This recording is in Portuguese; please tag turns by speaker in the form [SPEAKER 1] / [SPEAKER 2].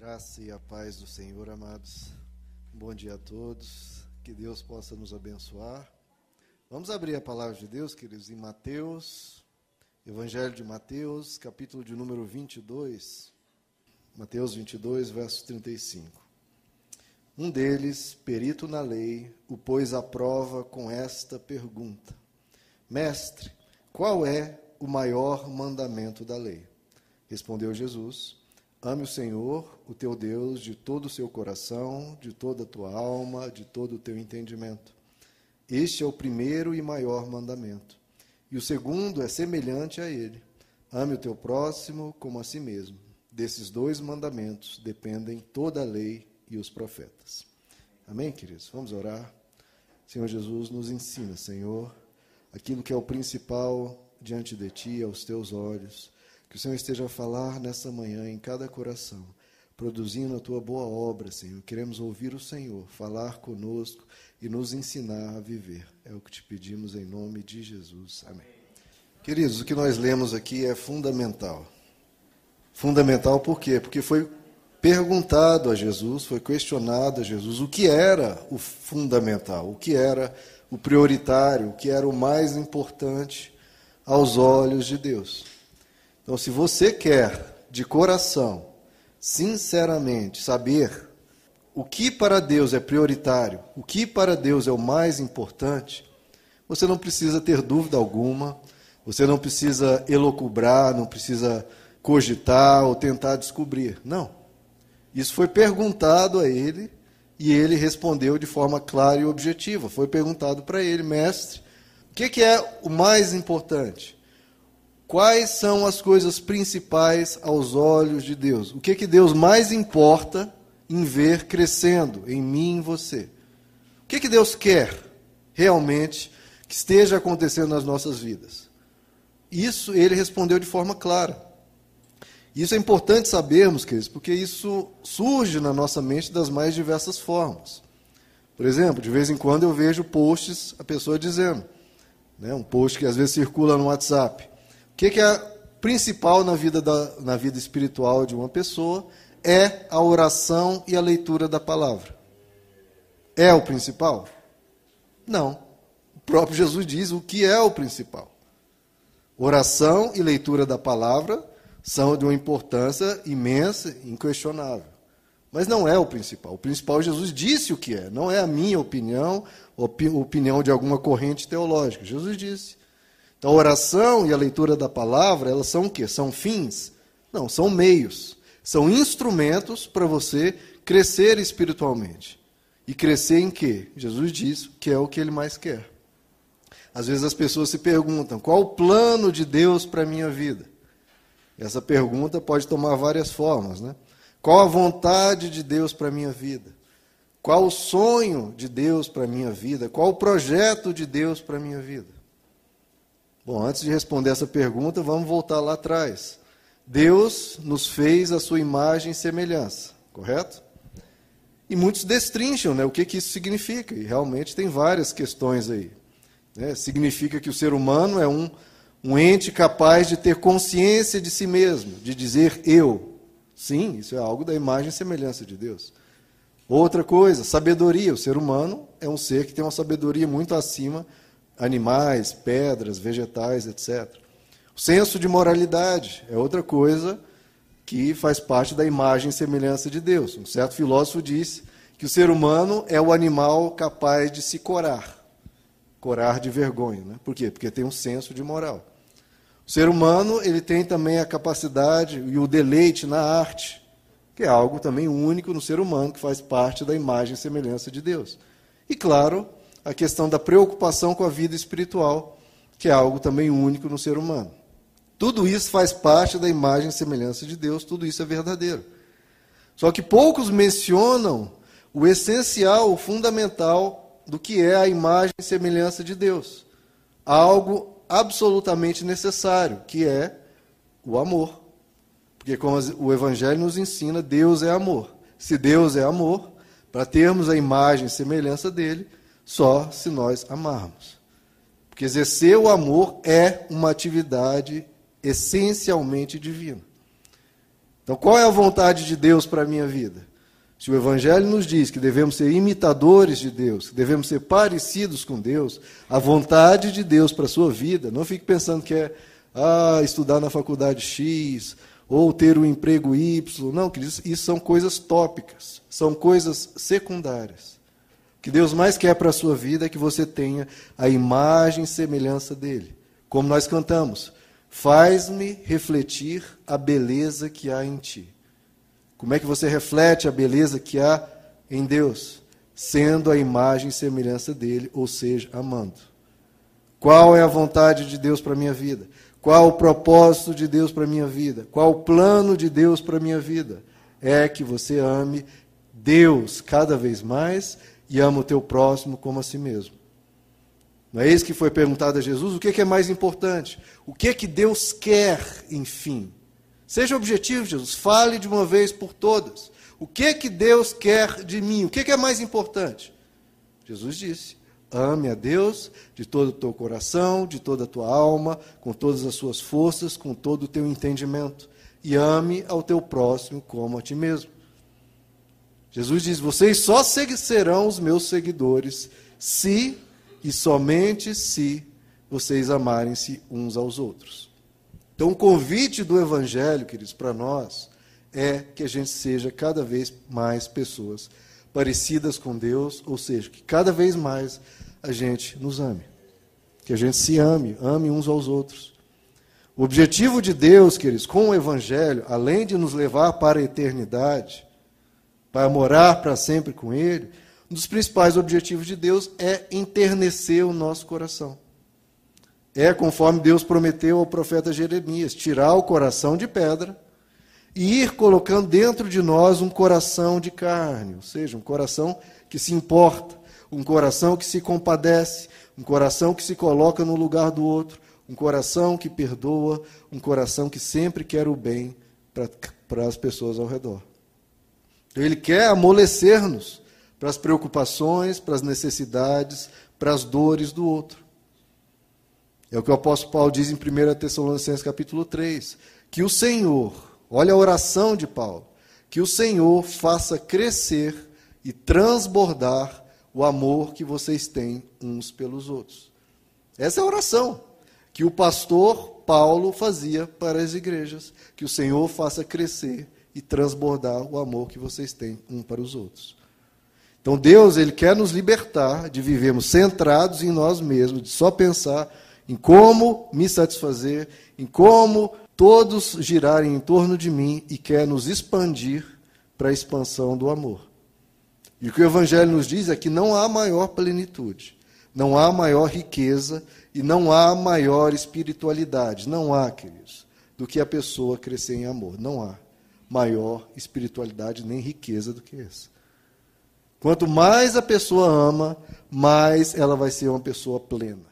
[SPEAKER 1] graça e a paz do Senhor, amados. Bom dia a todos. Que Deus possa nos abençoar. Vamos abrir a palavra de Deus, queridos, em Mateus, Evangelho de Mateus, capítulo de número 22. Mateus 22, verso 35. Um deles, perito na lei, o pôs à prova com esta pergunta: Mestre, qual é o maior mandamento da lei? Respondeu Jesus: Ame o Senhor, o teu Deus, de todo o seu coração, de toda a tua alma, de todo o teu entendimento. Este é o primeiro e maior mandamento. E o segundo é semelhante a ele: ame o teu próximo como a si mesmo. Desses dois mandamentos dependem toda a lei e os profetas. Amém, queridos? Vamos orar. Senhor Jesus, nos ensina, Senhor, aquilo que é o principal diante de Ti, aos Teus olhos. Que o Senhor esteja a falar nessa manhã em cada coração, produzindo a Tua boa obra, Senhor. Queremos ouvir o Senhor falar conosco e nos ensinar a viver. É o que te pedimos em nome de Jesus. Amém. Queridos, o que nós lemos aqui é fundamental. Fundamental por quê? Porque foi perguntado a Jesus, foi questionado a Jesus o que era o fundamental, o que era o prioritário, o que era o mais importante aos olhos de Deus. Então, se você quer de coração, sinceramente, saber o que para Deus é prioritário, o que para Deus é o mais importante, você não precisa ter dúvida alguma, você não precisa elocubrar, não precisa cogitar ou tentar descobrir. Não. Isso foi perguntado a ele e ele respondeu de forma clara e objetiva. Foi perguntado para ele, mestre, o que, é o mais importante? Quais são as coisas principais aos olhos de Deus? O que, que Deus mais importa em ver crescendo em mim e em você? O que, que Deus quer realmente que esteja acontecendo nas nossas vidas? Isso ele respondeu de forma clara. Isso é importante sabermos, queridos, porque isso surge na nossa mente das mais diversas formas. Por exemplo, de vez em quando eu vejo posts, a pessoa dizendo, né, um post que às vezes circula no WhatsApp. O que, que é principal na vida, da, na vida espiritual de uma pessoa? É a oração e a leitura da palavra. É o principal? Não. O próprio Jesus diz o que é o principal. Oração e leitura da palavra são de uma importância imensa, inquestionável. Mas não é o principal. O principal, Jesus disse o que é. Não é a minha opinião, opi opinião de alguma corrente teológica. Jesus disse. Então, a oração e a leitura da palavra, elas são o quê? São fins? Não, são meios. São instrumentos para você crescer espiritualmente. E crescer em quê? Jesus diz que é o que ele mais quer. Às vezes as pessoas se perguntam: qual o plano de Deus para a minha vida? Essa pergunta pode tomar várias formas, né? Qual a vontade de Deus para a minha vida? Qual o sonho de Deus para a minha vida? Qual o projeto de Deus para a minha vida? Bom, antes de responder essa pergunta, vamos voltar lá atrás. Deus nos fez a sua imagem e semelhança, correto? E muitos destrincham né, o que, que isso significa, e realmente tem várias questões aí. Né? Significa que o ser humano é um um ente capaz de ter consciência de si mesmo, de dizer eu. Sim, isso é algo da imagem e semelhança de Deus. Outra coisa, sabedoria. O ser humano é um ser que tem uma sabedoria muito acima animais, pedras, vegetais, etc. O senso de moralidade é outra coisa que faz parte da imagem e semelhança de Deus. Um certo filósofo disse que o ser humano é o animal capaz de se corar corar de vergonha. Né? Por quê? Porque tem um senso de moral. O ser humano ele tem também a capacidade e o deleite na arte, que é algo também único no ser humano, que faz parte da imagem e semelhança de Deus. E, claro, a questão da preocupação com a vida espiritual, que é algo também único no ser humano. Tudo isso faz parte da imagem e semelhança de Deus, tudo isso é verdadeiro. Só que poucos mencionam o essencial, o fundamental do que é a imagem e semelhança de Deus. Algo absolutamente necessário, que é o amor. Porque, como o Evangelho nos ensina, Deus é amor. Se Deus é amor, para termos a imagem e semelhança dele, só se nós amarmos. Porque exercer o amor é uma atividade essencialmente divina. Então, qual é a vontade de Deus para a minha vida? Se o Evangelho nos diz que devemos ser imitadores de Deus, que devemos ser parecidos com Deus, a vontade de Deus para a sua vida, não fique pensando que é ah, estudar na faculdade X, ou ter um emprego Y. Não, isso, isso são coisas tópicas, são coisas secundárias. Que Deus mais quer para a sua vida é que você tenha a imagem e semelhança dele. Como nós cantamos, faz-me refletir a beleza que há em ti. Como é que você reflete a beleza que há em Deus? Sendo a imagem e semelhança dele, ou seja, amando. Qual é a vontade de Deus para a minha vida? Qual o propósito de Deus para a minha vida? Qual o plano de Deus para a minha vida? É que você ame Deus cada vez mais e ama o teu próximo como a si mesmo. Não é isso que foi perguntado a Jesus? O que é mais importante? O que é que Deus quer, enfim? Seja objetivo, Jesus. Fale de uma vez por todas. O que é que Deus quer de mim? O que é, é mais importante? Jesus disse: ame a Deus de todo o teu coração, de toda a tua alma, com todas as suas forças, com todo o teu entendimento. E ame ao teu próximo como a ti mesmo. Jesus diz: Vocês só serão os meus seguidores se e somente se vocês amarem-se uns aos outros. Então, o convite do Evangelho, queridos, para nós, é que a gente seja cada vez mais pessoas parecidas com Deus, ou seja, que cada vez mais a gente nos ame. Que a gente se ame, ame uns aos outros. O objetivo de Deus, queridos, com o Evangelho, além de nos levar para a eternidade, para morar para sempre com Ele, um dos principais objetivos de Deus é enternecer o nosso coração é conforme Deus prometeu ao profeta Jeremias: tirar o coração de pedra e ir colocando dentro de nós um coração de carne, ou seja, um coração que se importa, um coração que se compadece, um coração que se coloca no lugar do outro, um coração que perdoa, um coração que sempre quer o bem para as pessoas ao redor. Então, ele quer amolecer-nos para as preocupações, para as necessidades, para as dores do outro. É o que o apóstolo Paulo diz em 1 Tessalonicenses capítulo 3, que o Senhor, olha a oração de Paulo, que o Senhor faça crescer e transbordar o amor que vocês têm uns pelos outros. Essa é a oração que o pastor Paulo fazia para as igrejas, que o Senhor faça crescer e transbordar o amor que vocês têm um para os outros. Então Deus, ele quer nos libertar de vivermos centrados em nós mesmos, de só pensar em como me satisfazer, em como todos girarem em torno de mim e quer nos expandir para a expansão do amor. E o que o Evangelho nos diz é que não há maior plenitude, não há maior riqueza e não há maior espiritualidade. Não há, queridos, do que a pessoa crescer em amor. Não há maior espiritualidade nem riqueza do que essa. Quanto mais a pessoa ama, mais ela vai ser uma pessoa plena.